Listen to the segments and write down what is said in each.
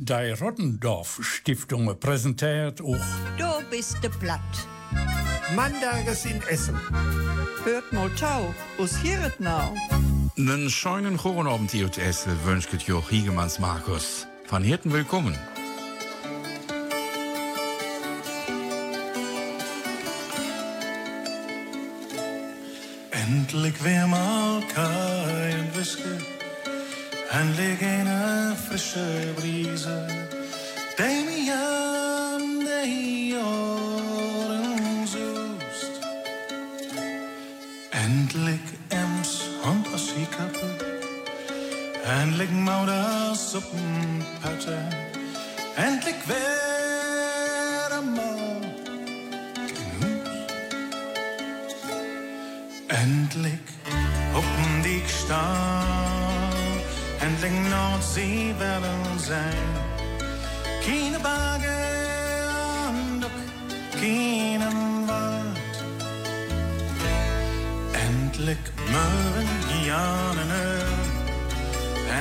Die Rottendorf Stiftung präsentiert auch Du bist de platt. Mandages in Essen. Hört mal tau, us hieret now. Einen schönen guten Abend hier zu Essen wünscht Joch Hiegemanns Markus. Von Hirten willkommen. Endlich weer mal kein Whisky, endlich eine frische Brise, die mich an die Ohren suchst. Endlich Ems Hand aus die Kappe, endlich Mauders Suppenpatte, endlich weer mal Endlich hoppen die staan, endlich Nordsee werden sein. Keine Berge und auch keinen Wald. Endlich Möwen, Janen,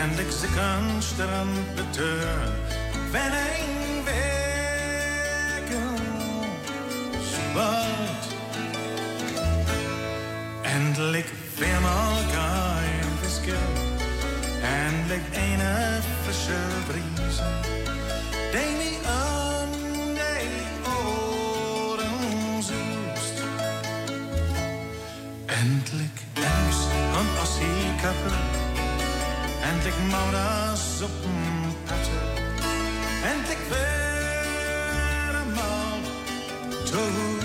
endlich sickern Strand betör. Wenn ein Weg so bald. Endlich viermal kein Whisky, endlich eine frische Brise, die mich an die Ohren suchst. Endlich Ems und Ossi-Kappe, endlich Mauders Suppenpatte, endlich wieder mal zu Hus. Endlich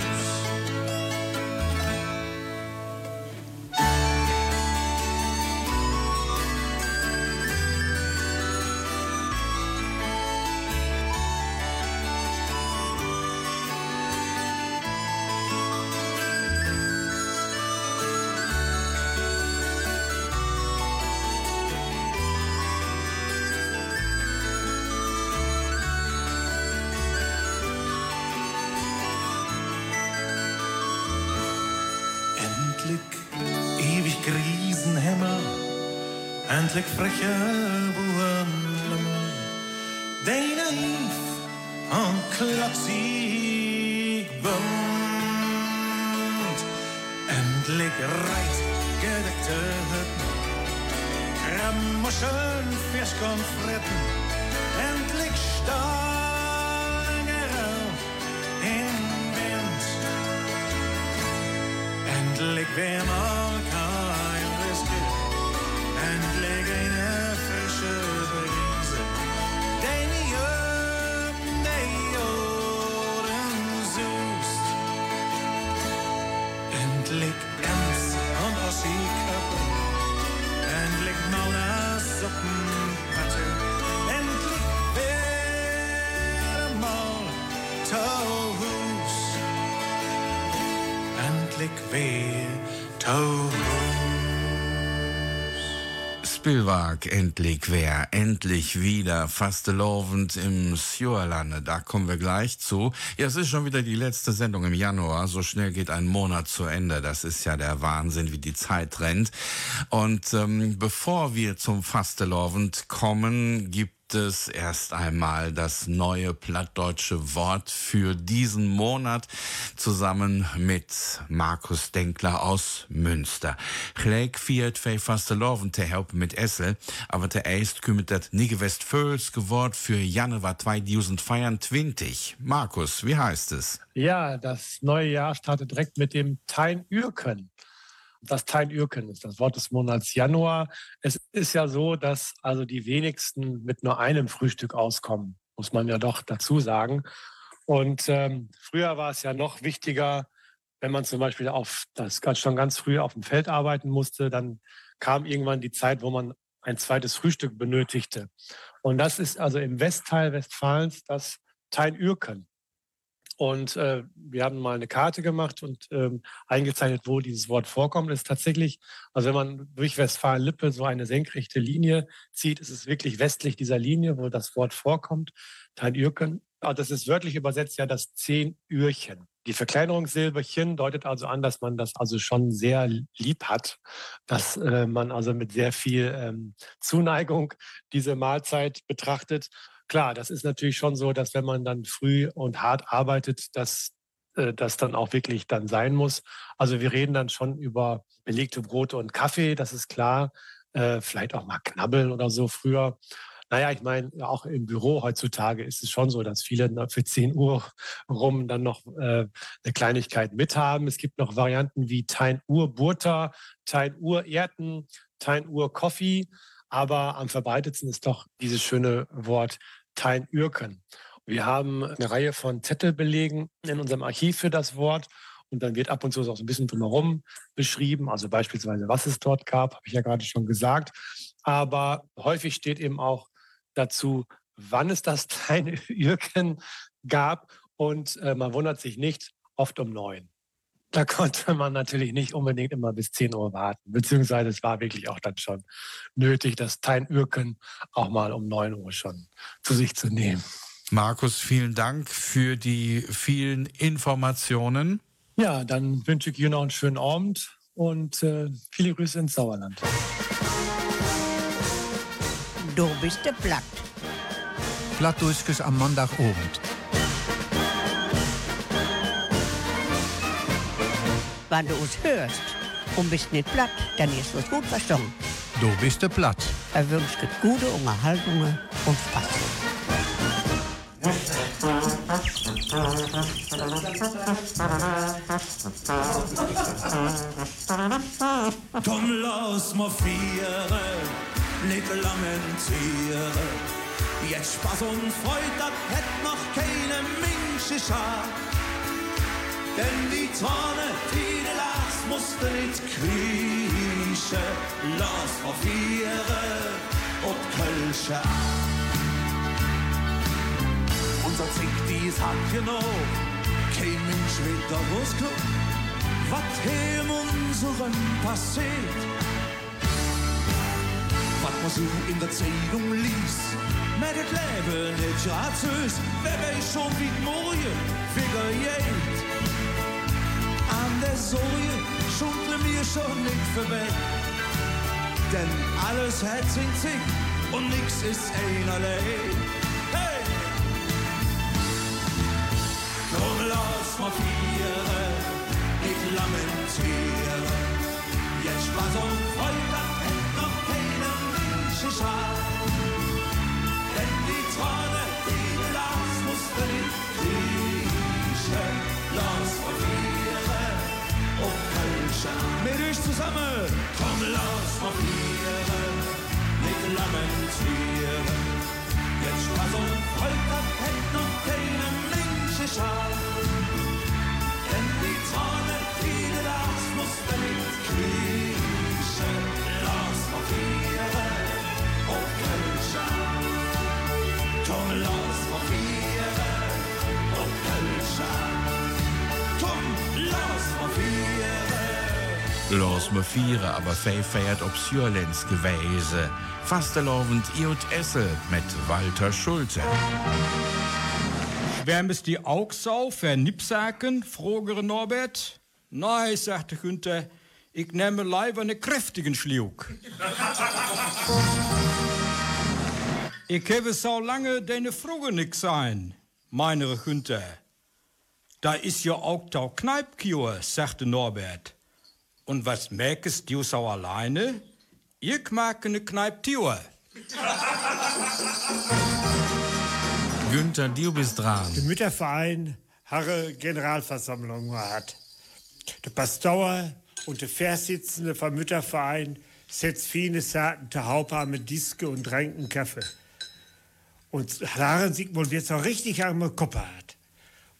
endlich freche Burenlummer, die naiv und klotzig bunt. Endlich reit gedeckte Hütten, Krabbenmuscheln, Fischkonfritten, endlich Steigerau im Wind. Endlich wär endlich weer Taurus. Spielwag endlich wer, endlich wieder fastelovend im Sjörlande. Da kommen wir gleich zu. Ja, es ist schon wieder die letzte Sendung im Januar. So schnell geht ein Monat zu Ende. Das ist ja der Wahnsinn, wie die Zeit rennt. Und ähm, bevor wir zum Fastelovend kommen, gibt es erst einmal das neue plattdeutsche Wort für diesen Monat zusammen mit Markus Denkler aus Münster. Gleich viert fei fasteloven te helpen mit Essel, aber der erst kümmert das Nige Westföls Wort für Januar 2024. Markus, wie heißt es? Ja, das neue Jahr startet direkt mit dem Tein Ürken. Das Tein Ürken ist das Wort des Monats Januar. Es ist ja so, dass also die wenigsten mit nur einem Frühstück auskommen, muss man ja doch dazu sagen. Und ähm, früher war es ja noch wichtiger, wenn man zum Beispiel auf das schon ganz früh auf dem Feld arbeiten musste, dann kam irgendwann die Zeit, wo man ein zweites Frühstück benötigte. Und das ist also im Westteil Westfalens das Tein Ürken. Und äh, wir haben mal eine Karte gemacht und ähm, eingezeichnet, wo dieses Wort vorkommt. Es ist tatsächlich, also wenn man durch Westfalen-Lippe so eine senkrechte Linie zieht, ist es wirklich westlich dieser Linie, wo das Wort vorkommt, Teilürken. Ah, Das ist wörtlich übersetzt ja das Zehnührchen. Die Verkleinerungssilberchen deutet also an, dass man das also schon sehr lieb hat, dass äh, man also mit sehr viel ähm, Zuneigung diese Mahlzeit betrachtet. Klar, das ist natürlich schon so, dass wenn man dann früh und hart arbeitet, dass äh, das dann auch wirklich dann sein muss. Also wir reden dann schon über belegte Brote und Kaffee, das ist klar. Äh, vielleicht auch mal knabbeln oder so früher. Naja, ich meine, auch im Büro heutzutage ist es schon so, dass viele für 10 Uhr rum dann noch äh, eine Kleinigkeit mithaben. Es gibt noch Varianten wie Tein Uhr Butter, Tein Uhr Erden, Tein Uhr Coffee. Aber am verbreitetsten ist doch dieses schöne Wort Tein Ürken. Wir haben eine Reihe von Zettelbelegen in unserem Archiv für das Wort. Und dann wird ab und zu auch so ein bisschen drumherum beschrieben, also beispielsweise, was es dort gab, habe ich ja gerade schon gesagt. Aber häufig steht eben auch dazu, wann es das kleine Ürken gab. Und äh, man wundert sich nicht, oft um neun. Da konnte man natürlich nicht unbedingt immer bis 10 Uhr warten, beziehungsweise es war wirklich auch dann schon nötig, das Tein Ürken auch mal um 9 Uhr schon zu sich zu nehmen. Markus, vielen Dank für die vielen Informationen. Ja, dann wünsche ich Ihnen noch einen schönen Abend und äh, viele Grüße ins Sauerland. Du bist der Platt. Plattdurchges am Montagabend. Wenn du uns hörst und bist nicht platt, dann ist es gut verstanden. Du bist der Platt. Er wünscht gute Unterhaltung und Spaß. Komm, lass mal vieren, nicht lamentieren. Jetzt Spaß und Freude, das hätt noch keine Mensch geschah. Denn die Tonne, die du lachst, musste nicht kriechen. Lass mal vieren und Kölsche Unser Zick, dies hat genau kein Mensch wieder rausgekommen. Was hier in unserem passiert, was man so in der Zeitung liest, mit dem Leben nicht gratis, wer weiß schon, wie morgen wieder geht. An der Sorge schunkeln wir schon nicht vorbei, denn alles hat sein Zick und nix ist einerlei. Hey! Komm, lass mal vieren, nicht lamentieren. Jetzt Spaß und Freude hätt noch keine Mensch geschah. Denn die Träume, die musst du nicht kriechen. Vieren und Kölsche. Mit euch zusammen, komm, lass mal vieren, nicht lamentieren. Jetzt Spaß und Freude hätt noch keine Mensch geschah. Denn die du lachst, musst du Los me vieren, aber fei feiert ob Sjörlens gewesen. Fastelovend Iot Essel mit Walter Schulte. Schwärmest die Augsau für Nipsaken? frogere Norbert. Nein, sagte Günther, ich nehme lieber einen kräftigen Schluck. ich habe so lange deine Frage nix sein, meine Günther. Da ist ja auch der Kneipkür, sagte Norbert. Und was merkst du so alleine? Ich mag eine Kneiptür. Günther, du bist dran. Der Mütterverein Harre Generalversammlung hat. Der Pastor und der Vorsitzende vom Mütterverein setzt viele Sachen der Haupthaar mit Diske und trinken Kaffee. Und sieht man, wird so richtig am Kopf hat.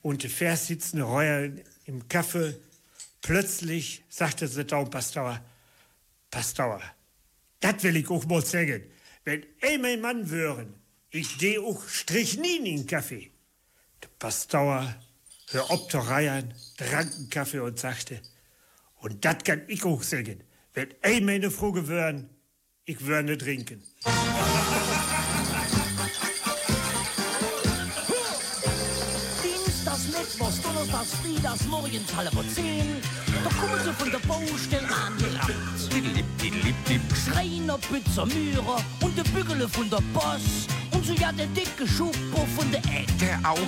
Und der Vorsitzende Reuer im Kaffee, plötzlich sagte der Daum Pastor, das will ich auch mal sagen. Wenn ich mein Mann wären, ich deh auch Strich nie in den Kaffee. Der Pastor hör ob der Reihen, trank einen Kaffee und sagte, und das kann ich auch sagen. Wenn ich meine Frau gewören, ich würde trinken. Dienstags, Mittwochs, Donnerstags, Freitags, morgens halb zehn. Da kommen sie von der Baustelle angerannt. Schreiner, Pizza, Mührer und der Bügele von der Boss. Und so ja der dicke Schubbo von der Ed. Der auch.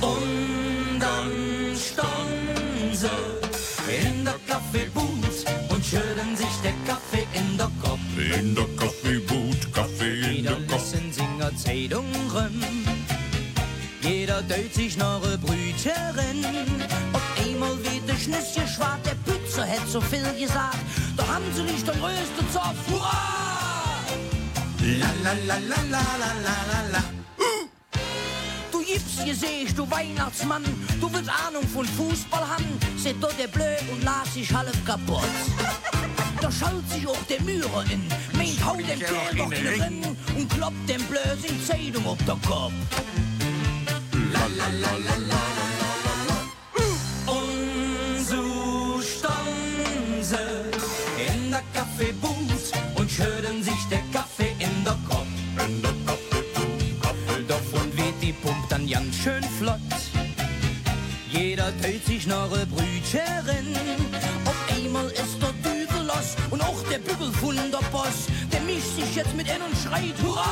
Und dann standen sie in der Kaffeebooth und schütten sich der Kaffee in der Kopf. In der Zeitung rum. Jeder deut sich neue Brüterin. Auf einmal wird der Schnüsschen schwarz, der Pützer hätte so viel gesagt. Da haben sie nicht den größten Zopf. Hurra! La la la la la la la la uh! Du Gesicht, du Weihnachtsmann, du willst Ahnung von Fußball haben, seht doch der Blöd und las sich halb kaputt. Da schaut sich auch der Mührer in, Meint, hau den Kerl doch in den Ring und kloppt dem Blödsinn Zeitung auf der Kopf. Und so standen sie in der Kaffeebooth und schütten sich der Kaffee in der Kopf. In der Kaffee. Davon weht die Pump dann ganz schön flott. Jeder teilt sich noch eine Brüterin. Der von der mischt sich jetzt mit ein und schreit Hurra!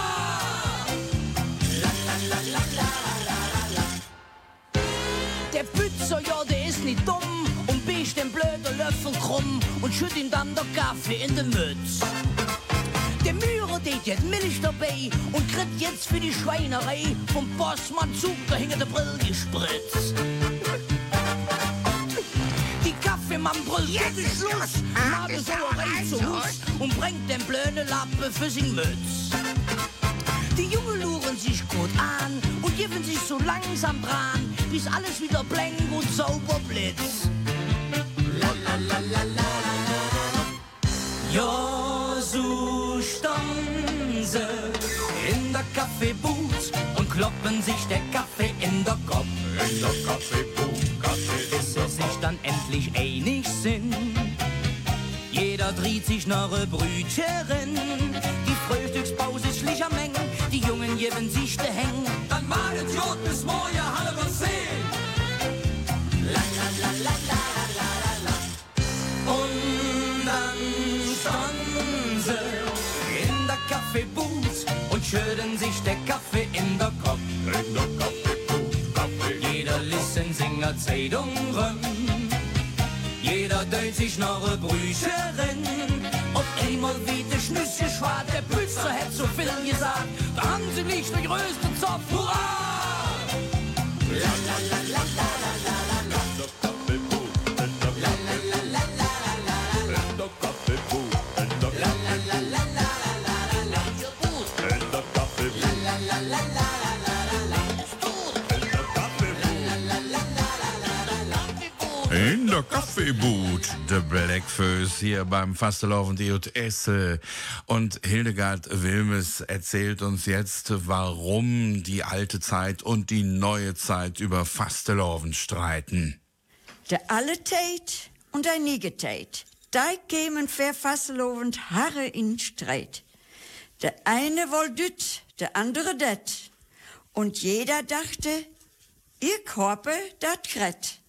Der Pützer, ja, der ist nicht dumm und biegt den blöden Löffel krumm und schütt ihm dann der Kaffee in die Mütz. Der Mührer, der jetzt Milch dabei und kriegt jetzt für die Schweinerei vom Bossmann Zucker hinter der Brille gespritzt. Kaffeemann brüllt, jetzt ist Schluss, Nabel Sauerei zu Hus und bringt den blöden Lappe für sin Mütz. Die Jungen luren sich gut an und geben sich so langsam dran, bis alles wieder blank und sauber blitzt. Ja, so standen sie in der Kaffeebooth und kloppen sich der Kaffee in der Kopf. In der Kaffeebooth, sich dann endlich einig sind. Jeder dreht sich nach eine Brüterin. Die Frühstückspause ist schlicher Menge. Die Jungen geben sich de Hängen. Dann malet Jod bis morgen halb was sehen. Und dann standen sie in der Kaffeebooth und schütten sich der Kaffee in der Singer Zeitung rum. Jeder deut sich noch eine Brücherin. Auf einmal wie der Schnüsschen schwarz, der Pützer hat so viel gesagt. Da haben sie nicht den größten Zopf. Hurra! In der Kaffeeboot, der Blackfoes hier beim Fastelovend Esse. Und Hildegard Wilmes erzählt uns jetzt, warum die alte Zeit und die neue Zeit über Fasteloven streiten. De alle tijd und de nige tijd. Die kämen verfasselovend Haare in Streit. Der eine woll düt, der andere det. Und jeder dachte, ihr Korpe dat kret.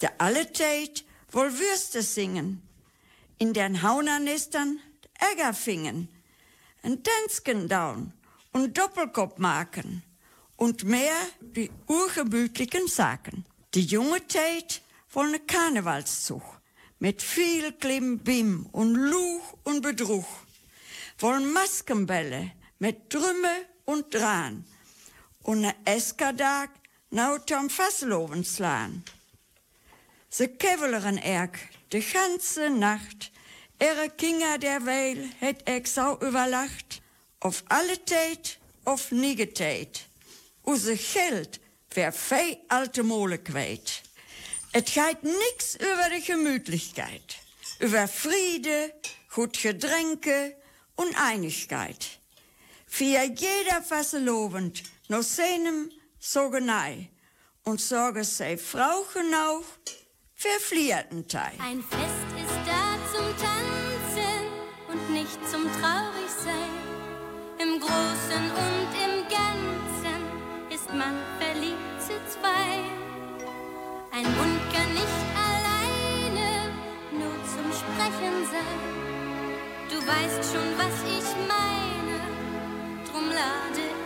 Der alle tijd woll Würste singen. In den Haunernestern Äger fingen. Ein Tänzken down und Doppelkopf machen. Und mehr die urgemütlichen Saken. Die junge Tijd woll ne Karnevalszug. Mit viel Klimbim und Luch und Bedruch. Wollen Maskenbälle mit Drümme und Dran. Und ne Eskadag nau Tom Fasseloven slaan. Se keveleren erg de ganze Nacht. Ihre Kinder der Weil het ik sau überlacht. Auf alle Tijd, auf nige Tijd. Use Geld wer fei alte Mole kwijt. Het gaat nix über die Gemütlichkeit. Über Friede, gut Getränke und Einigkeit. Für jeder fasselobend, no seinem so genei. Und sorge sei Frau genau Verfliertenteil. Ein Fest ist da zum Tanzen und nicht zum Traurigsein. Im Großen und im Ganzen ist man verliebt zu zwei. Ein Mund kann nicht alleine nur zum Sprechen sein. Du weißt schon, was ich meine, drum lade ich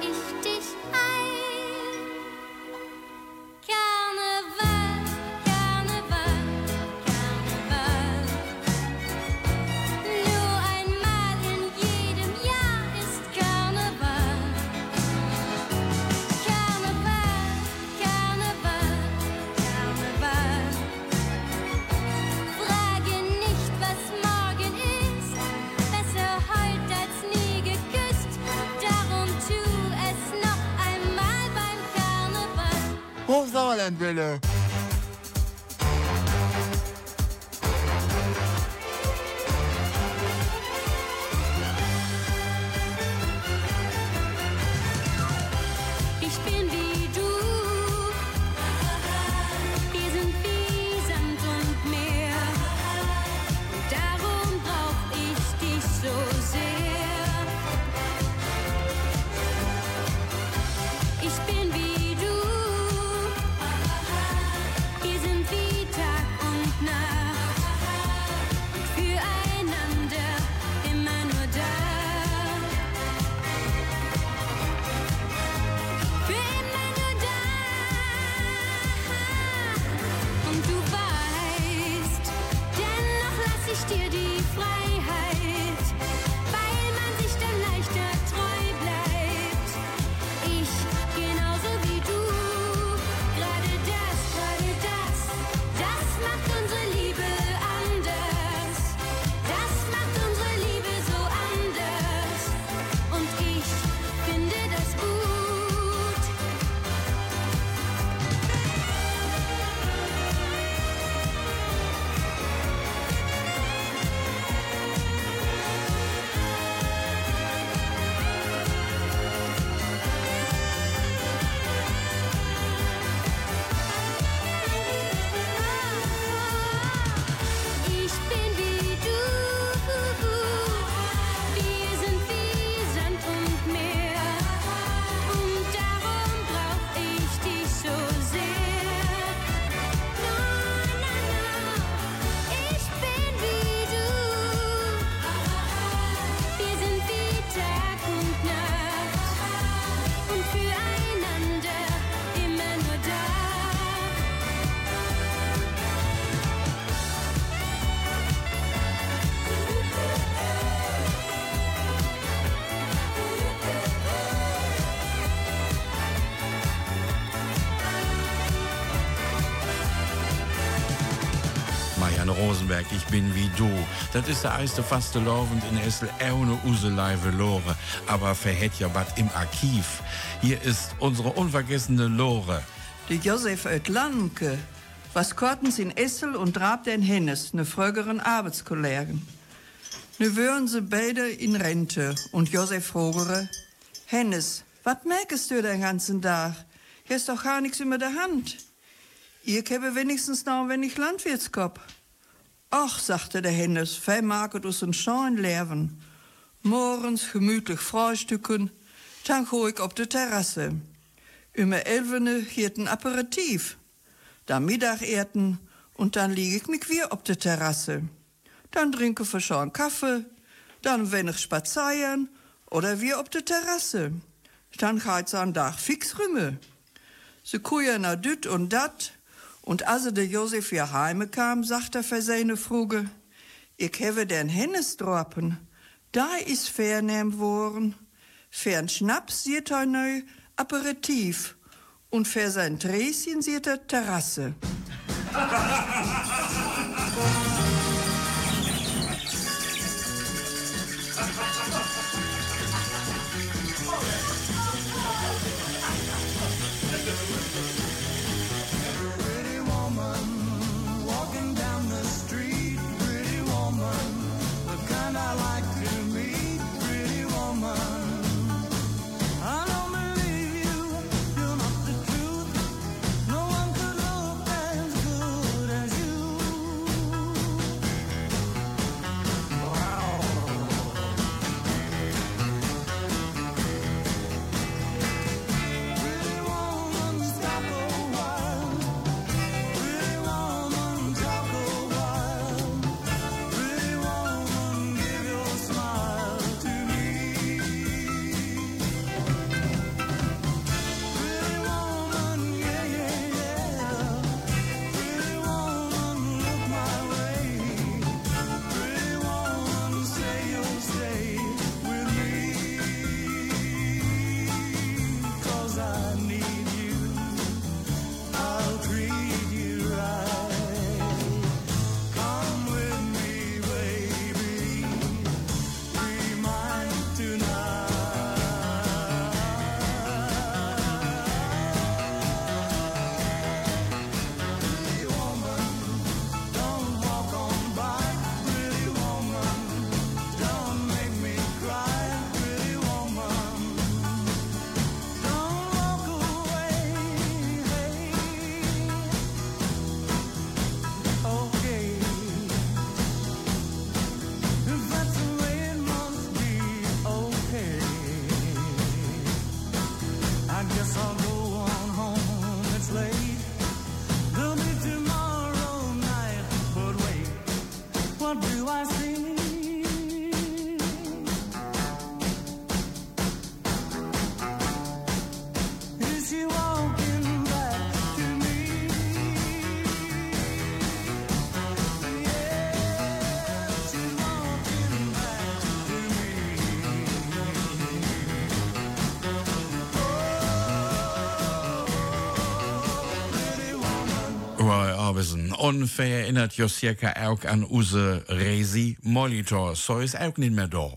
Welle. Bin wie du. Das ist der erste faste Lovend in Essel ohne Uselei verloren. Aber verhält ja was im Archiv. Hier ist unsere unvergessene Lore. Die Josef uit Lanke was kortens in Essel und drab den Hennes, ne frögeren Arbeitskollegen. Nu wären sie beide in Rente und Josef frogere, Hennes, wat merkest du den ganzen Tag? Hier ist doch gar nichts über der Hand. Ich habe wenigstens noch ein wenig Landwirtskopf. Ach, sagte der Hennes, fein maget us een Schein leben. Morgens gemütlich frühstücken, dann go ich auf die Terrasse. Immer elfene hiert ein Aperitif. Dann Mittagessen und dann liege ich mich wieder auf der Terrasse. Dann trinke ich schon Kaffee, dann wenig spazieren oder wir auf der Terrasse. Dann geht so ein Tag fix rümme. Sie kujen na düt und dat. Und als der Josef wieder heime kam, sagt er für seine Fruge, ich habe den Hennes droppen. Da is vernehm worden. Fern Schnaps sieht er neu Aperitif. Und für sein Träschen sieht er Terrasse. Und verinnert jo auch an use Resi Molitor. So ist auch nicht mehr da.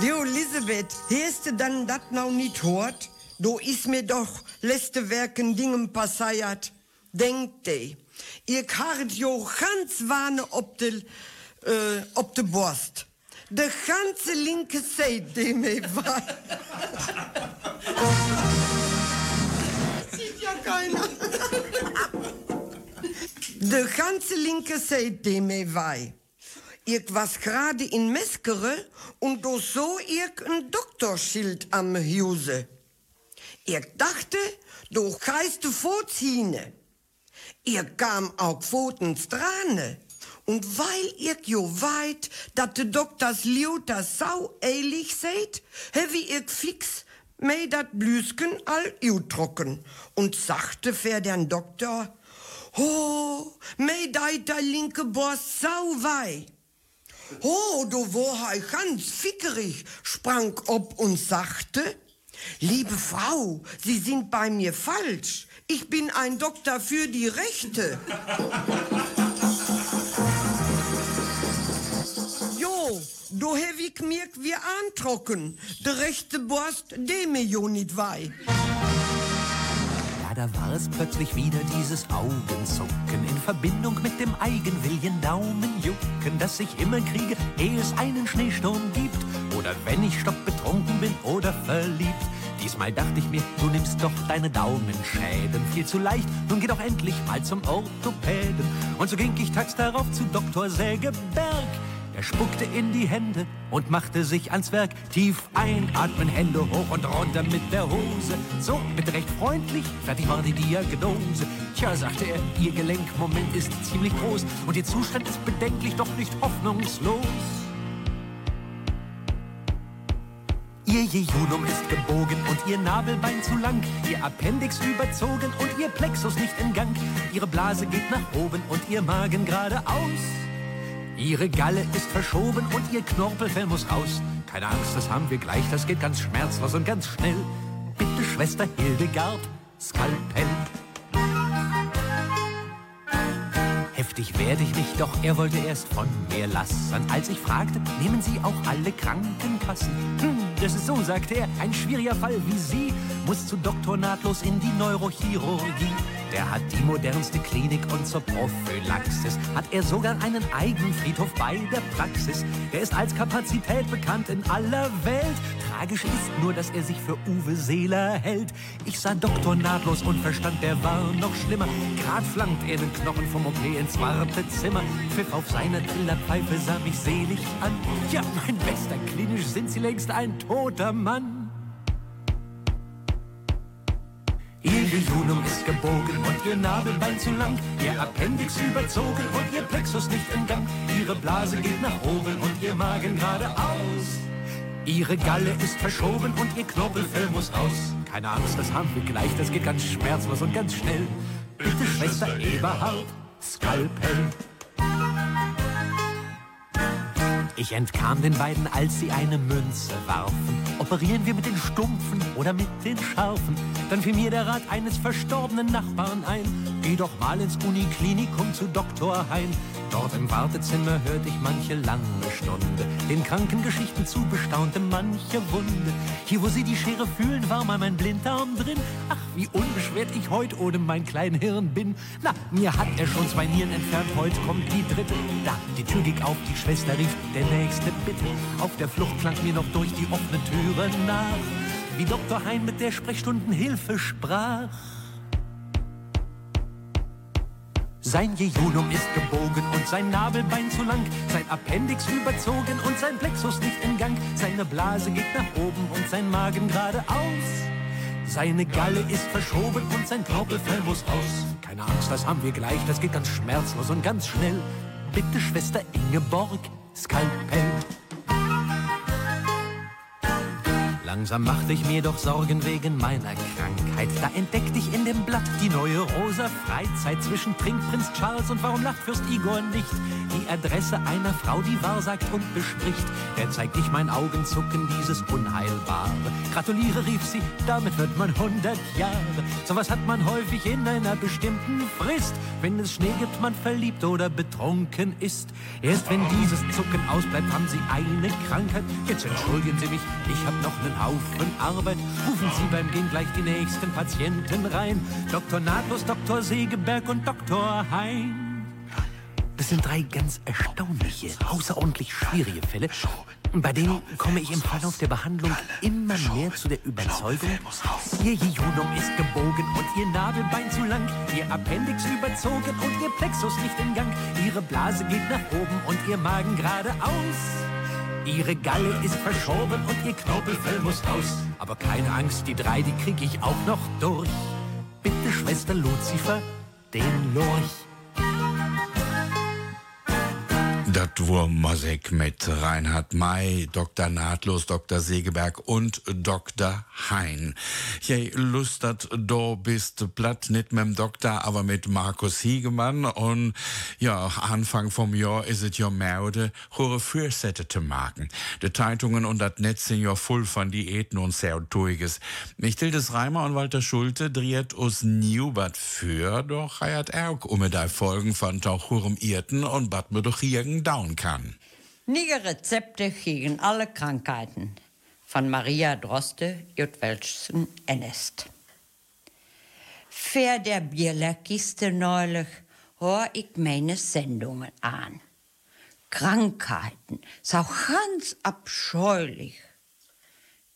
Die Elisabeth, hast du dann dat noch nicht hört? Du is mir doch letzte Werken Dingen passiert. Denk de, ihr kart jo ganz warne ob de, äh, ob de Borst. De ganze linke Seite, die mir war. De ganze linke Seite, mir war. Ich was gerade in Meskere und do so ich ein Doktorschild am Huse. Ich dachte, du du vorziehen. Ihr kam auch Pfotens Drane. Und weil ihr jo weit, dat de Doktors Liuter sau ehrlich seid, hewe ich fix mei dat Blüsken all trocken und sagte für den Doktor, ho, mei deit der linke Boss sau wei. Oh, du he ganz fickerig, sprang ob und sagte, Liebe Frau, Sie sind bei mir falsch. Ich bin ein Doktor für die Rechte. jo, du hab ich mir wie antrocken. Der rechte Borst, dem mir jo nicht wei. Da war es plötzlich wieder dieses Augenzucken in Verbindung mit dem Eigenwillen Daumenjucken, das ich immer kriege, ehe es einen Schneesturm gibt. Oder wenn ich stockbetrunken bin oder verliebt. Diesmal dachte ich mir, du nimmst doch deine Daumenschäden viel zu leicht. Nun geh doch endlich mal zum Orthopäden. Und so ging ich tags darauf zu Dr. Sägeberg. Spuckte in die Hände und machte sich ans Werk. Tief einatmen, Hände hoch und runter mit der Hose. So, bitte recht freundlich, fertig war die Diagnose. Tja, sagte er, Ihr Gelenkmoment ist ziemlich groß und Ihr Zustand ist bedenklich, doch nicht hoffnungslos. Ihr Jejunum ist gebogen und ihr Nabelbein zu lang, ihr Appendix überzogen und ihr Plexus nicht in Gang. Ihre Blase geht nach oben und ihr Magen geradeaus. Ihre Galle ist verschoben und ihr Knorpelfell muss raus. Keine Angst, das haben wir gleich, das geht ganz schmerzlos und ganz schnell. Bitte, Schwester Hildegard, Skalpell. Heftig werde ich mich, doch er wollte erst von mir lassen. Als ich fragte, nehmen Sie auch alle Krankenkassen? Hm, das ist so, sagte er, ein schwieriger Fall wie Sie muss zu Doktor nahtlos in die Neurochirurgie. Der hat die modernste Klinik und zur Prophylaxis hat er sogar einen Eigenfriedhof bei der Praxis. Der ist als Kapazität bekannt in aller Welt. Tragisch ist nur, dass er sich für Uwe Seeler hält. Ich sah Doktor nahtlos und verstand, der war noch schlimmer. Grad flankt er den Knochen vom OP ins Wartezimmer. Pfiff auf seiner Trillerpfeife, sah mich selig an. Ja, mein Bester, klinisch sind Sie längst ein toter Mann. Jejunum ist gebogen und ihr Nabelbein zu lang, ihr Appendix überzogen und ihr Plexus nicht in Gang. Ihre Blase geht nach oben und ihr Magen geradeaus. Ihre Galle ist verschoben und ihr Knorpelfell muss raus. Keine Angst, das haben wir gleich, das geht ganz schmerzlos und ganz schnell. Bitte, Schwester Eberhard, Skalpell. Ich entkam den beiden, als sie eine Münze warfen. Operieren wir mit den Stumpfen oder mit den Scharfen? Dann fiel mir der Rat eines verstorbenen Nachbarn ein. Geh doch mal ins Uniklinikum zu Dr. Hein. Dort im Wartezimmer hörte ich manche lange Stunde, den Krankengeschichten zu bestaunte manche Wunde. Hier, wo sie die Schere fühlen, war mal mein Blinddarm drin. Ach, wie unbeschwert ich heut ohne mein klein Hirn bin. Na, mir hat er schon zwei Nieren entfernt, heute kommt die dritte. Da, die Tür ging auf, die Schwester rief, der nächste bitte. Auf der Flucht klang mir noch durch die offene Türe nach, wie Dr. Hein mit der Sprechstundenhilfe sprach. Sein Jejunum ist gebogen und sein Nabelbein zu lang, sein Appendix überzogen und sein Plexus nicht in Gang. Seine Blase geht nach oben und sein Magen geradeaus. Seine Galle ist verschoben und sein Knorpelfell muss raus. Keine Angst, das haben wir gleich, das geht ganz schmerzlos und ganz schnell. Bitte, Schwester Ingeborg, Skalpell. Langsam machte ich mir doch Sorgen wegen meiner Krankheit. Da entdeckte ich in dem Blatt die neue rosa Freizeit zwischen Trinkprinz Charles und warum lacht Fürst Igor nicht? Die Adresse einer Frau, die wahrsagt und bespricht. Der zeigt ich mein Augenzucken, dieses Unheilbare. Gratuliere, rief sie, damit wird man 100 Jahre. Sowas hat man häufig in einer bestimmten Frist. Wenn es Schnee gibt, man verliebt oder betrunken ist. Erst wenn dieses Zucken ausbleibt, haben sie eine Krankheit. Jetzt entschuldigen Sie mich, ich hab noch einen Haufen Arbeit. Rufen Sie beim Gehen gleich die nächsten Patienten rein. Dr. Nahtlos, Dr. Segeberg und Dr. Hein. Das sind drei ganz erstaunliche, außerordentlich schwierige Fälle. Bei denen komme ich im Verlauf der Behandlung immer mehr zu der Überzeugung, ihr Jejunum ist gebogen und ihr Nabelbein zu lang, ihr Appendix überzogen und ihr Plexus nicht in Gang, ihre Blase geht nach oben und ihr Magen geradeaus. Ihre Galle ist verschoben und ihr Knorpelfell muss raus. Aber keine Angst, die drei, die krieg ich auch noch durch. Bitte, Schwester Luzifer, den Lorch. Das war Musik mit Reinhard May, Dr. Nahtlos, Dr. Segeberg und Dr. Hein. Je dat do bist platt nicht mit dem Doktor, aber mit Markus Hiegemann und ja, Anfang vom Jahr ist es ja Merde, hohe Fürsätte zu machen. Die Zeitungen und das Netz sind ja voll von Diäten und Sertuiges. Mich Tildes Reimer und Walter Schulte dreht us Newbert für, doch heiert auch um die Folgen von Tauchurem Irten und bad mir doch irgend down kann. Nige Rezepte gegen alle Krankheiten von Maria Droste, Jutwelschen Ennest. Für der Bierlerkiste neulich hör ich meine Sendungen an. Krankheiten, so ganz abscheulich.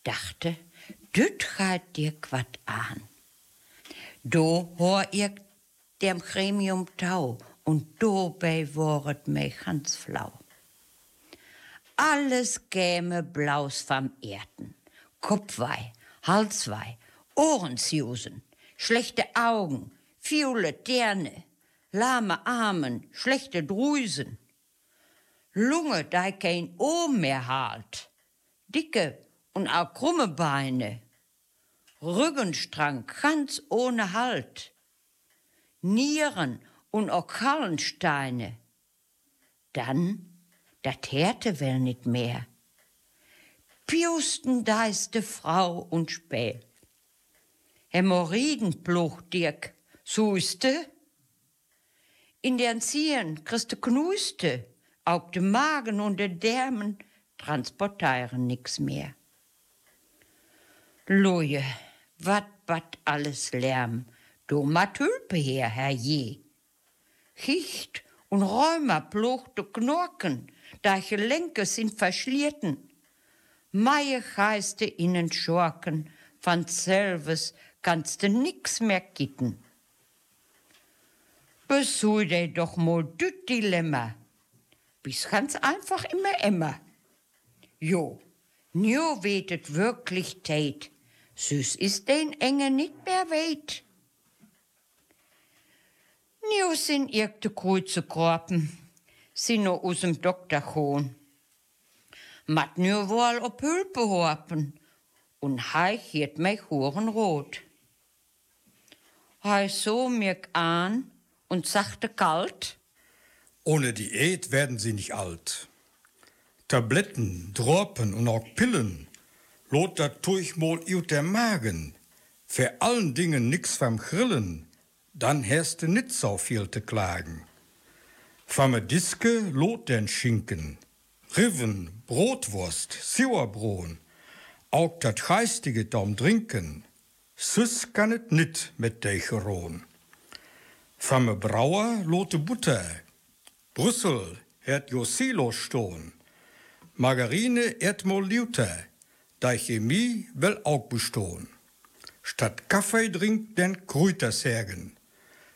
Dachte, düt halt dir quat an. Do hör ich dem Gremium Tau und dabei woret mich ganz flau. Alles käme blaus vom Erden. Kopfwei, Halswei, Ohrensjusen, schlechte Augen, fiole Terne, lahme Armen, schlechte Drüsen. Lunge, da kein Ohm mehr halt, dicke und auch krumme Beine, Rückenstrang ganz ohne Halt, Nieren und auch Karlensteine. Dann, dat härte wel nit mehr. Piusten deiste Frau und Späh. Hämorrhoiden pluch dirk, suiste. In den Zieren christe knuste, auch de Magen und de Därmen transportieren nix mehr. Loje, wat bat alles Lärm, du Matülpe her, Herr je. Gicht und Rheuma plochte Knorken, da Gelenke sind verschlierten. Meie geiste ihnen Schorken, von selves kannst du nix mehr gitten. Besude doch mal düt Dilemma. Bis ganz einfach immer immer. Jo, nio wetet wirklich tät. Süß ist den Enge nicht mehr weit. Nio sind irgende Kreuze kropen, sind no aus dem Doktor gewoon. Mat nio wohl op Hülpe hopen, und hei hiert mich Huren rot. Hei so mir an und sagte kalt, Ohne Diät werden sie nicht alt. Tabletten, Dropen und auch Pillen, lot dat tuich mal ut der Magen. Für allen Dingen nix vom Grillen, dann du nit so viel zu klagen. Vom Diske lot den Schinken, Riven, Brotwurst, Sauerbrot, auch dat geistige Daum trinken, süß kann et nit mit Deicheron. Vom Brauer lote Butter, Brüssel hat jo Silo stohn, Margarine et mol Lute, da Chemie will auch bestohn. Statt Kaffee trinkt den Kräutersägen,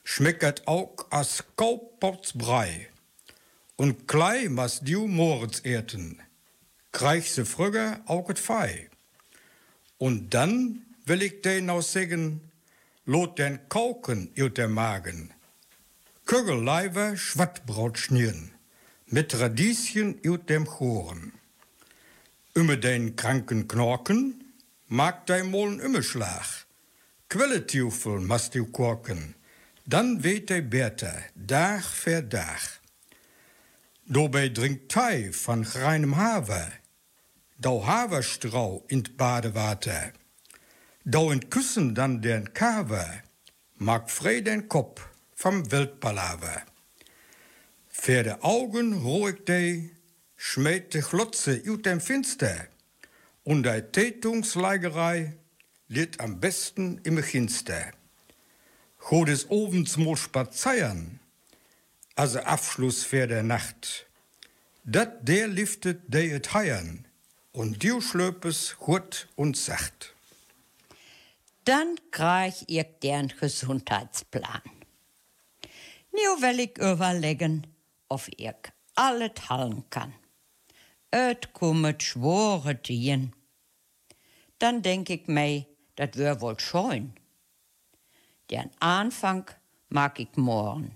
schmecket auch as Kauppotsbrei. Und klei mas du Moritz erten, kreich se früger auch et Fei. Und dann will ich den noch sagen, lot den Kauken ut der Magen. Kögelleiber Schwattbrot schnieren, mit Radieschen ut dem Choren. Über den kranken Knorken mag dein Mollen Umschlag. Quelletjufel mast du korken, dann weht de Bärte, Dag für Dag. Dobei drinkt Tei von reinem Haver, dau Haverstrau in Badewater, dau in Küssen dann den Kaver, mag frei den Kopf vom Weltpalaver. Für de Augen ruhig de, schmäht de Glotze ut dem Finster, und de Tätungsleigerei litt am besten im Ginster. Go des Ovens mal spazieren, also Abschluss für der Nacht. Dat der liftet de et heiern, und du schlöpes gut und sacht. Dann krieg ich den Gesundheitsplan. Nu will ich überlegen, of ich alles halten kann. Et kommet schwore Tien. Dann denk ich mei, dat wär wohl scheun. Den Anfang mag ich morgen.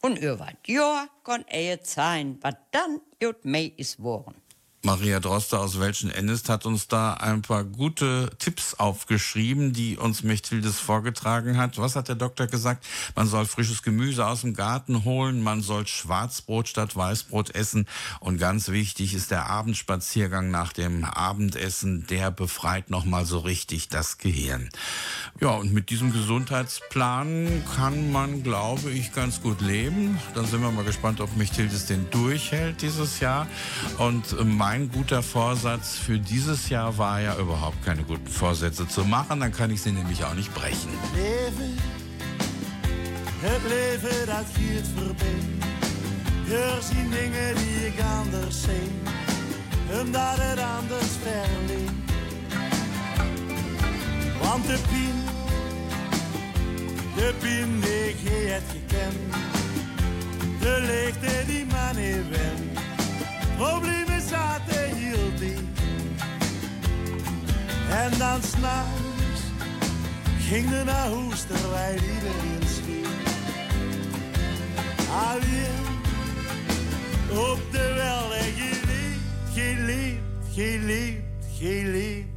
Und über Jahr kann er sein, was dann jut mei is worden. Maria Droster aus Welschen Ennest hat uns da ein paar gute Tipps aufgeschrieben, die uns Mechthildes vorgetragen hat. Was hat der Doktor gesagt? Man soll frisches Gemüse aus dem Garten holen, man soll Schwarzbrot statt Weißbrot essen und ganz wichtig ist der Abendspaziergang nach dem Abendessen, der befreit nochmal so richtig das Gehirn. Ja, und mit diesem Gesundheitsplan kann man, glaube ich, ganz gut leben. Dann sind wir mal gespannt, ob Mechthildes den durchhält dieses Jahr. Und mein guter Vorsatz für dieses Jahr war ja überhaupt keine guten Vorsätze zu machen. Dann kann ich sie nämlich auch nicht brechen. Leven, het leven dat giert voorbij. Er zien dingen die ik anders zie, omdat het anders verliep. Want de pijn, de pijn die ik je het gekend, de leegte die man went. Problemen zaten heel diep. En dan s'nachts ging er naar huis terwijl iedereen sliep. Alleen op de wel en geleefd, geleefd, geleefd.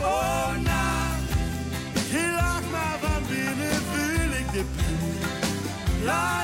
Oh, nou, je lacht maar van binnen, voel ik de pijn.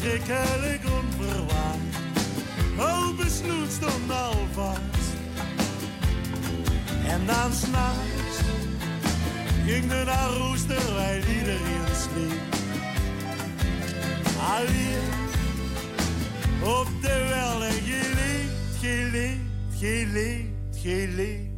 kwam verschrikkelijk onverwacht. Oh, besnoet stond al vast. En dan s'nachts ging er naar roes terwijl iedereen sliep. Alleen op de wel en geleefd, geleefd, geleefd, geleefd.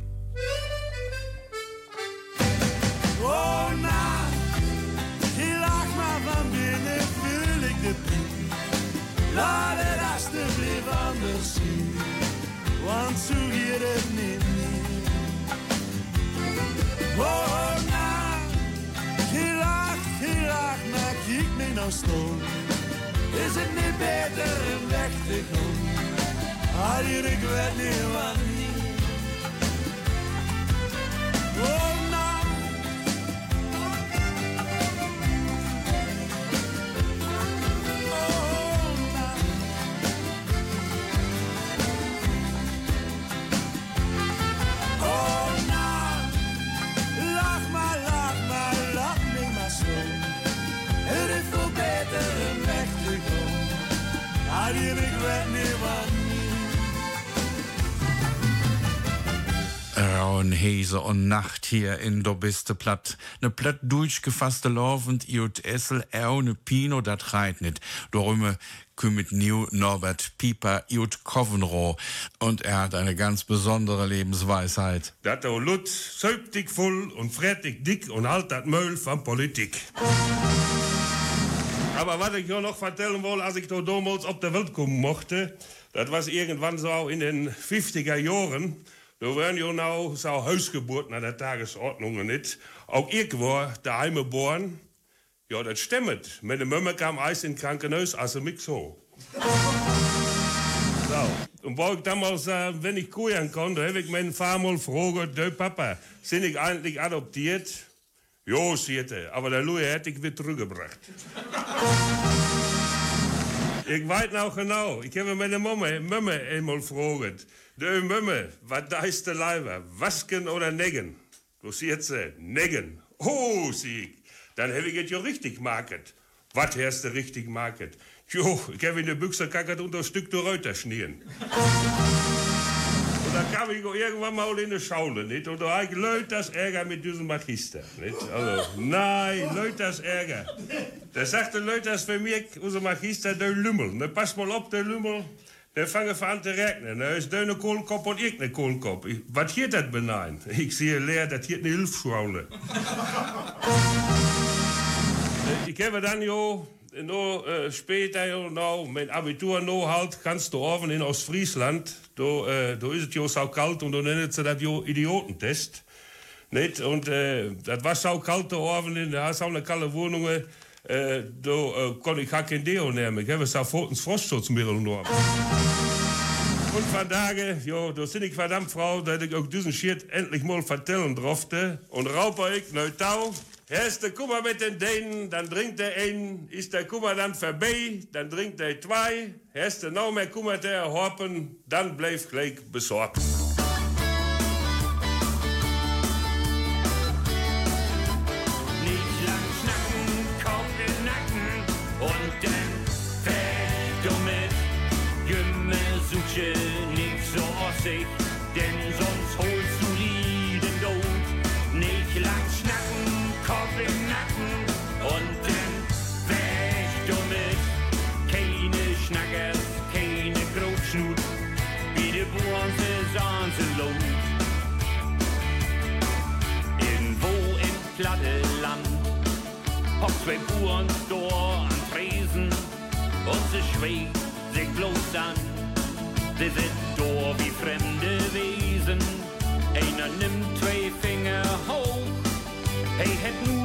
Hese und Nacht hier in do biste platt. Ne platt durchgefasste laufend iut Essel, er ne Pino, dat reit nit. Dorümme kümmert New Norbert Pieper iut Covenro. Und er hat eine ganz besondere Lebensweisheit. Dat o Lut, söp dich voll und fret dick und halt dat Möll von Politik. Aber was ich noch vertellen wollte, als ich da damals auf der Welt kommen mochte, das war irgendwann so in den 50er Jahren. Da waren ja noch so Hausgeburten an der Tagesordnung nicht. Auch ich war daheim geboren. Ja, das stimmt. Meine Mama kam eis in Krankenhaus, also mich so. so. Und wo ich damals, äh, wenn ich kuren konnte, habe ich meinen Vater gefragt, du Papa, sind ich eigentlich adoptiert? Jo, siete, aber der Louis hätte ich wieder zurückgebracht. ich weiß noch genau, ich habe meine Mama, Mama einmal gefragt, du Mama, was da ist der Leiber, Wasken oder Neggen? Du siehst sie, Neggen. Oh, ich, dann habe ich es ja richtig market. Was hast du richtig market? Jo, ich habe in der Büchse kackert und ein Stück der Reuter schnieren. Und da kam ich irgendwann mal in die Schule, nicht? Und da ich Leute das Ärger mit diesem Magister, nicht? Also, nein, Leute das Ärger. Da sagte Leute das für mich, unser Magister, der Lümmel. Ne, pass mal auf, der Lümmel. Der fange an zu regnen. Da ist eine Kohlkopf und ich eine Kohlkopf. Ich, was hier das benein? Ich sehe leer, das hier eine Hilfsschule. ich habe dann jo no, äh, später jo, no, mein Abitur no halt, kannst du offen in Ostfriesland, da, äh, da ist es jo so kalt und da nennen das jo Idiotentest. Nicht? Und äh, das war so kalt da oben, da hast auch eine kalte Wohnung, äh, da äh, konnte ich gar kein Deo nehmen. Ich habe so ein Frostschutzmittel genommen. Und von daher, ja, da sind ich verdammt froh, dass ich auch diesen Shit endlich mal vertellen durfte. Und raupe ich neutral. Erst der Kummer mit den Dänen, dann trinkt der ein, ist der Kummer dann vorbei, dann trinkt der zwei, erst der noch mehr Kummer der Horpen, dann bleib gleich besorgt. Zwei Buren Stor am Tresen und sie schweigt sich bloß an. Sie sind dor wie fremde Wesen. Einer nimmt zwei Finger hoch, hey, hätt nu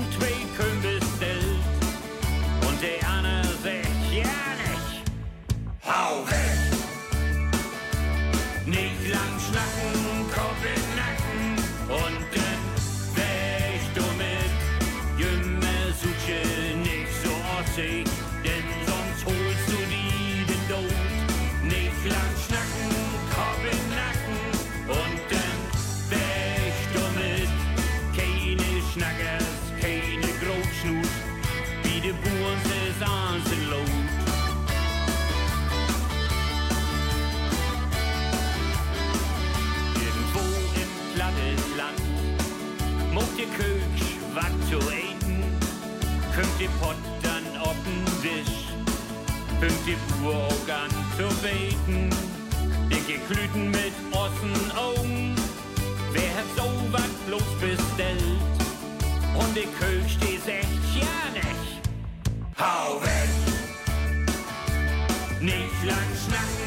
Könnt ihr Pott dann auf'n Tisch ihr Uhr auch an zu beten. Dicke Klüten mit ossen Augen Wer hat so wat bloß bestellt? Und die Köch, die sagt ja nicht Hau weg! Nicht lang schnacken,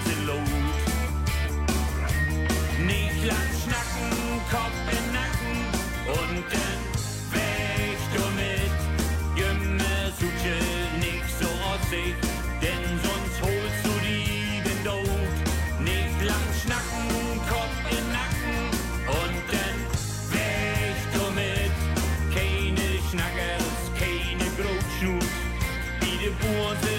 sie laut. Nicht lang schnacken, Kopf in Nacken und dann weg du mit. Jümme suche nicht so ossig, denn sonst holst du die den Tod. Nicht lang schnacken, Kopf in Nacken und dann weg du mit. Keine Schnackers, keine Grotschnut, wie die Buren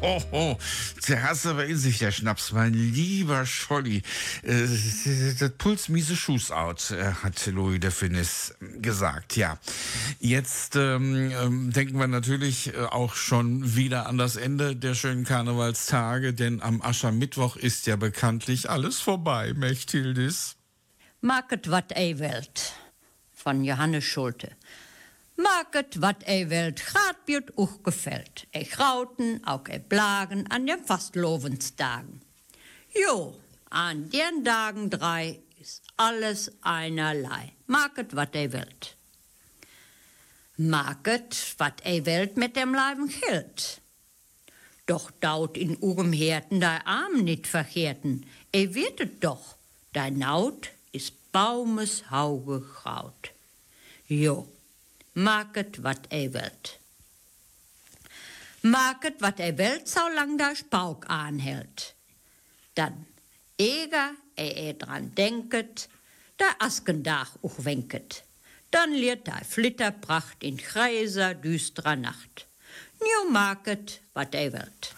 Hohoho, der hast aber in sich, der Schnaps, mein lieber Scholli. Äh, das Puls miese Schuss out, äh, hat Louis de Finis gesagt, ja. Jetzt ähm, ähm, denken wir natürlich äh, auch schon wieder an das Ende der schönen Karnevalstage, denn am Aschermittwoch ist ja bekanntlich alles vorbei, Mechthildis. Market wat ei welt von Johannes Schulte. Market wat ei welt gaat wird auch gefällt. Ei grauten, auch ei blagen an den Fastlovensdagen. Jo, an den Dagen drei ist alles einerlei. Market wat ei welt. Market wat ei welt mit dem Leiben gilt. Doch daut in urem Herten dei Arm nit verkehrten. Ei wirtet doch, dei Naut is Baumes Hauge graut. Jo, maket wat ei wilt. Maket wat ei wilt, zolang der Spauk anhält. Dann, eger ei ei dran denket, der Askendach auch wenket. Dann liert der Flitterpracht in greiser, düsterer Nacht. New Market, wat ei wilt.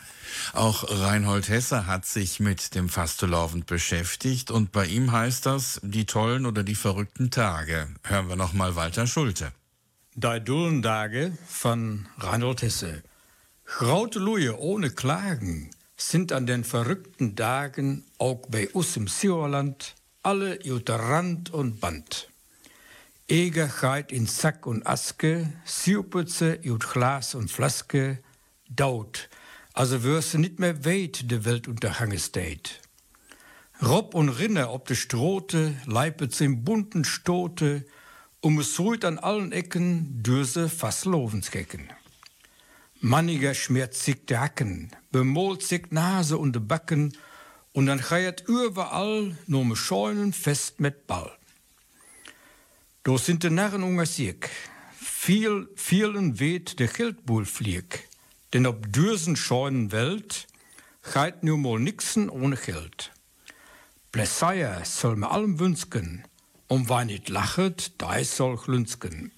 Auch Reinhold Hesse hat sich mit dem Fastelovend beschäftigt und bei ihm heißt das die tollen oder die verrückten Tage. Hören wir noch mal Walter Schulte. Die dullen Tage von Reinhold Hesse. Graute Luje ohne Klagen sind an den verrückten Tagen auch bei uns im Sierland alle unter Rand und Band. Eger geht in Sack und Aske, Siuputze ut Glas und Flaske, daut, also wirst nicht mehr weit de Welt unterhangen steht. Rob und Rinne ob de Strote, leipet im bunten Stote, um es ruht an allen Ecken dürse fast Lovenskecken. Manniger schmerzig de Hacken, bemolt sich Nase und de Backen, und dann cheiert überall nur me Scheunen fest mit Ball. Do sind de Narren unger Sieg, viel, vielen weht de Geldbuhl flieg, denn ob dürsen scheunen Welt, geit nu mal nixen ohne Geld. Blesseier soll me allem wünsken, um wer nicht lachet, da soll glünsken.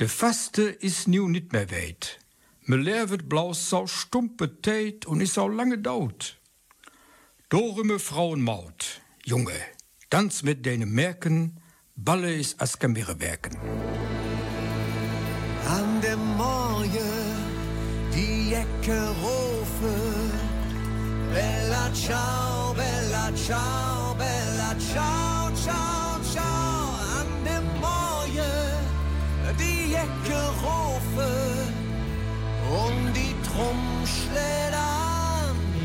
De Faste is nu nicht mehr weit, me levet blaus so stumpe Tät und is so lange daut. Dorime Frauenmaut, Junge, tanz mit deine Merken, Balle is as werken. An dem Morgen die Ecke rufe. Bella ciao, bella ciao, bella ciao, ciao. Die Ecke rufe. Und die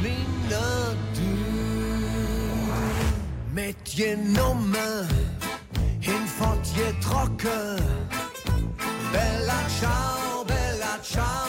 minder du. Mit je Nummer hinfort je trocken. Bella ciao, bella ciao,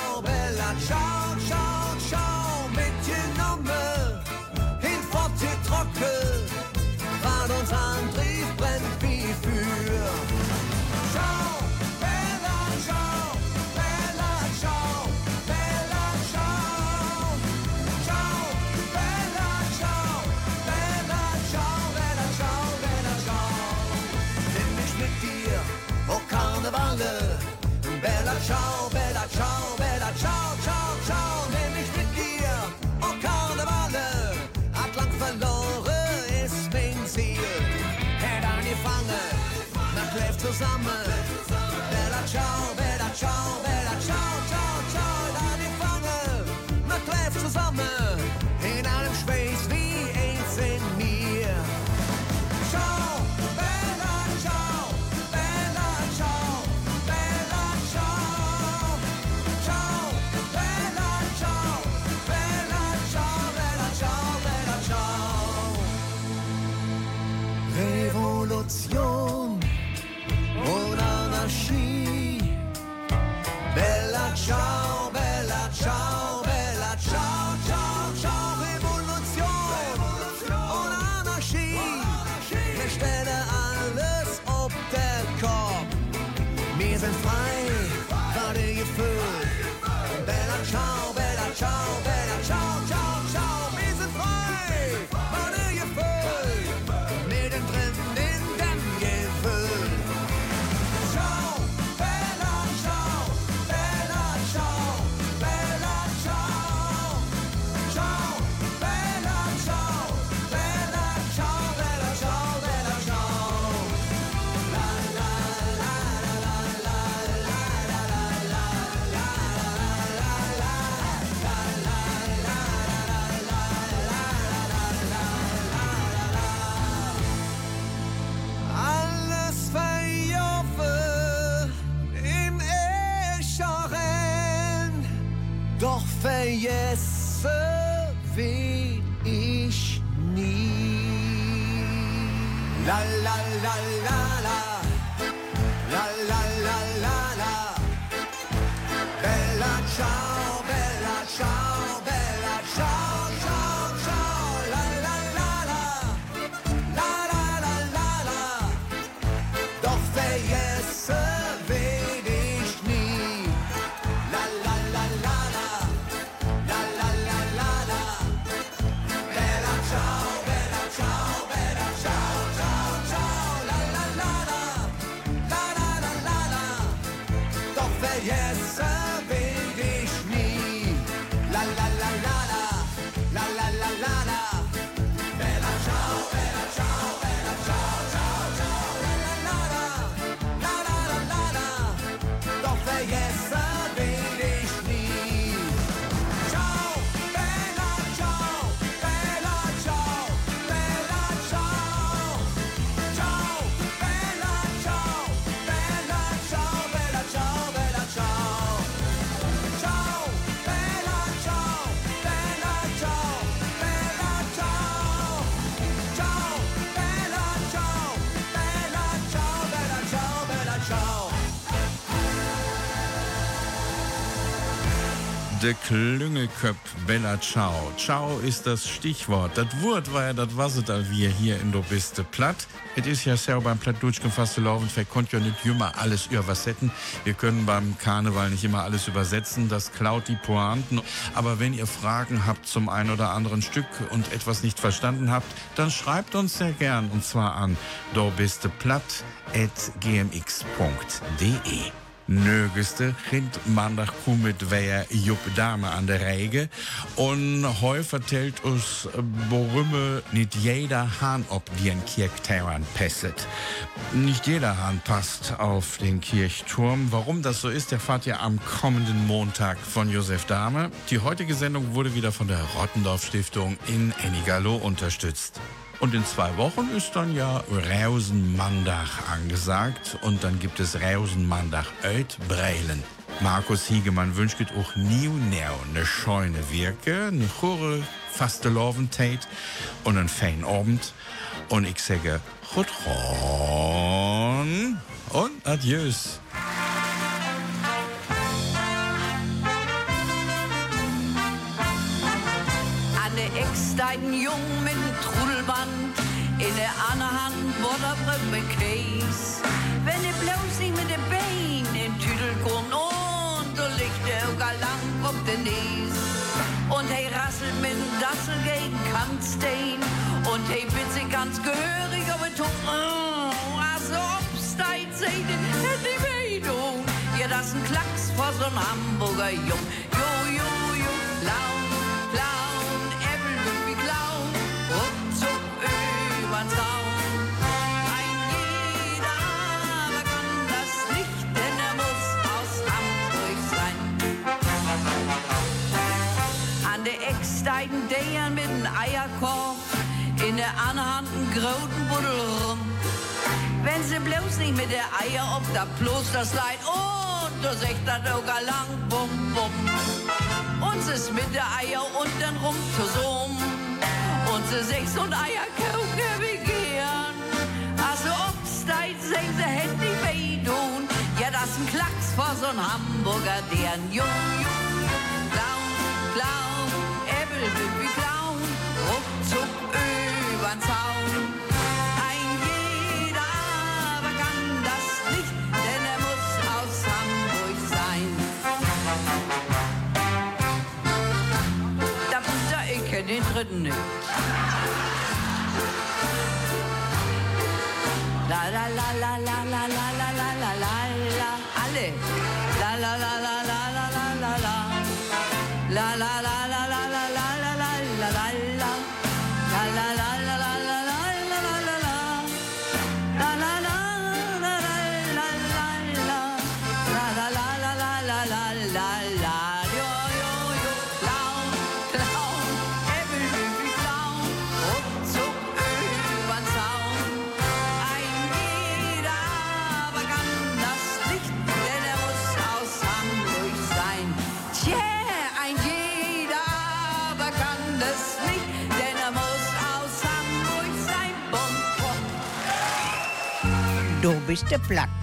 De Klüngelköpp Bella Ciao. Ciao ist das Stichwort. Das Wort war ja das was da wir hier in do biste platt. Es ist ja so beim Plattdutsch gefasste Laufen, wir konnten ja nicht immer alles übersetzen. Wir können beim Karneval nicht immer alles übersetzen, das klaut die Pointen. Aber wenn ihr Fragen habt zum ein oder anderen Stück und etwas nicht verstanden habt, dann schreibt uns sehr gern und zwar an do Nögeste Kind maandag mit wer Jupp Dame an der Reige. Und heu vertellt uns Borümme, nicht jeder Hahn ob die ein Kirchtauern pesset. Nicht jeder Hahn passt auf den Kirchturm. Warum das so ist, erfahrt ihr am kommenden Montag von Josef Dahme. Die heutige Sendung wurde wieder von der Rottendorf Stiftung in Enigalo unterstützt. Und in zwei Wochen ist dann ja Rausenmandach angesagt und dann gibt es Rausenmandach Oet Breilen. Markus Hiegemann wünscht auch nieuw neu eine scheune Wirke, eine chore faste Loventate und einen feinen Abend. Und ich sage gut ron und adieus. An der Ex dein Jung mit anden hvor der brev med case. Wenn det blev sig med det ben, en tydel grund und og ligte og galant op den næs. Und hey rasselt mit dem Dassel gegen Kantstein. Und hey Witze ganz gehörig, aber tung, oh, also obsteit, seht ihr, hätte ich Ja, das ist ein Klacks vor so'n Hamburger Jung. In der anderen Hand ein groten Buddel rum. Wenn sie bloß nicht mit der Eier ob da bloß das Leid und du sagt das auch lang, bum, bum. Uns ist mit der Eier unten rum zusammen. Und sie sechs und Eier kaufen gern. Also ob's deit sehen sie hätt die weh tun. Ja, das ist ein Klacks vor so'n Hamburger, deren Jung, Jung, Clown, Clown, Äppel ruckzuck übern Zaun. Ein jeder aber kann das nicht, denn er muss aus Hamburg sein. Da, da, ich kenn den dritten nicht. La la la la la la la la la la la la alle la la la la la la la la la la la la la bist du platt.